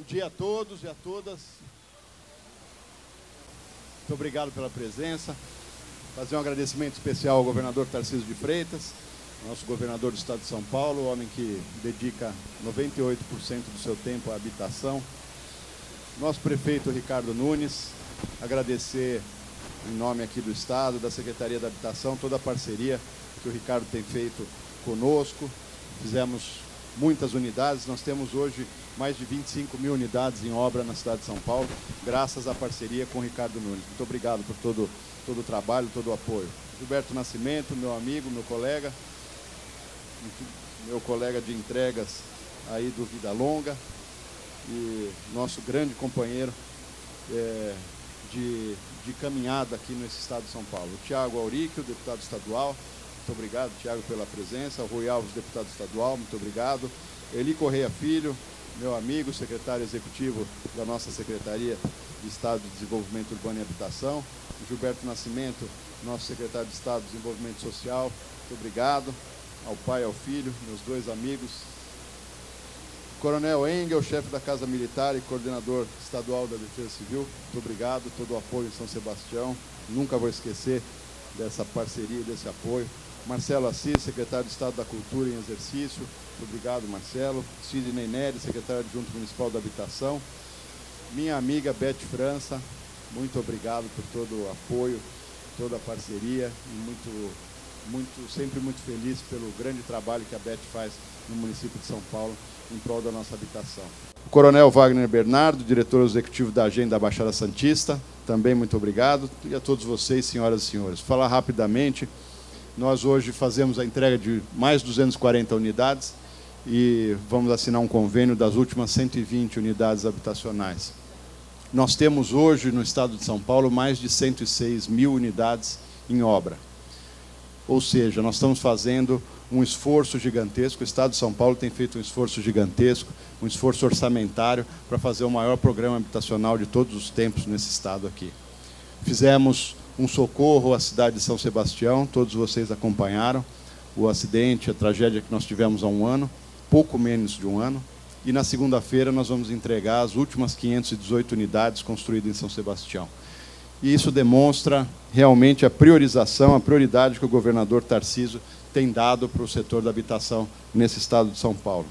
Bom dia a todos e a todas. Muito obrigado pela presença. Fazer um agradecimento especial ao governador Tarcísio de Freitas, nosso governador do estado de São Paulo, homem que dedica 98% do seu tempo à habitação. Nosso prefeito Ricardo Nunes, agradecer em nome aqui do estado, da Secretaria da Habitação, toda a parceria que o Ricardo tem feito conosco. Fizemos muitas unidades, nós temos hoje mais de 25 mil unidades em obra na cidade de São Paulo, graças à parceria com o Ricardo Nunes. Muito obrigado por todo, todo o trabalho, todo o apoio. Gilberto Nascimento, meu amigo, meu colega, meu colega de entregas aí do Vida Longa e nosso grande companheiro é, de, de caminhada aqui nesse estado de São Paulo. Tiago Auric, o deputado estadual, muito obrigado, Tiago, pela presença. Rui Alves, deputado estadual, muito obrigado. Eli Correia Filho, meu amigo, secretário executivo da nossa Secretaria de Estado de Desenvolvimento Urbano e Habitação. Gilberto Nascimento, nosso secretário de Estado de Desenvolvimento Social, muito obrigado. Ao pai e ao filho, meus dois amigos. Coronel Engel, chefe da Casa Militar e coordenador estadual da Defesa Civil, muito obrigado, todo o apoio em São Sebastião. Nunca vou esquecer dessa parceria, desse apoio. Marcelo Assis, secretário de Estado da Cultura em exercício. Muito obrigado, Marcelo. Sidney Nery, secretário adjunto municipal da Habitação. Minha amiga Beth França, muito obrigado por todo o apoio, toda a parceria e muito, muito, sempre muito feliz pelo grande trabalho que a Beth faz no município de São Paulo em prol da nossa habitação. O Coronel Wagner Bernardo, diretor executivo da Agenda Baixada Santista, também muito obrigado. E a todos vocês, senhoras e senhores. Falar rapidamente nós hoje fazemos a entrega de mais 240 unidades e vamos assinar um convênio das últimas 120 unidades habitacionais. Nós temos hoje no estado de São Paulo mais de 106 mil unidades em obra. Ou seja, nós estamos fazendo um esforço gigantesco. O Estado de São Paulo tem feito um esforço gigantesco, um esforço orçamentário para fazer o maior programa habitacional de todos os tempos nesse estado aqui. Fizemos um socorro à cidade de São Sebastião, todos vocês acompanharam o acidente, a tragédia que nós tivemos há um ano, pouco menos de um ano. E na segunda-feira nós vamos entregar as últimas 518 unidades construídas em São Sebastião. E isso demonstra realmente a priorização, a prioridade que o governador Tarciso tem dado para o setor da habitação nesse estado de São Paulo.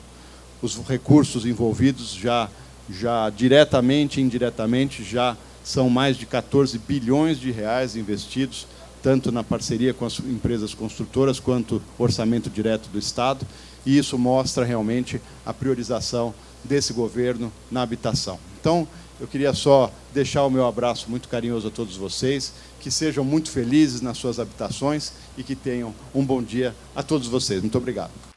Os recursos envolvidos já, já diretamente e indiretamente já são mais de 14 bilhões de reais investidos, tanto na parceria com as empresas construtoras quanto orçamento direto do Estado, e isso mostra realmente a priorização desse governo na habitação. Então, eu queria só deixar o meu abraço muito carinhoso a todos vocês, que sejam muito felizes nas suas habitações e que tenham um bom dia a todos vocês. Muito obrigado.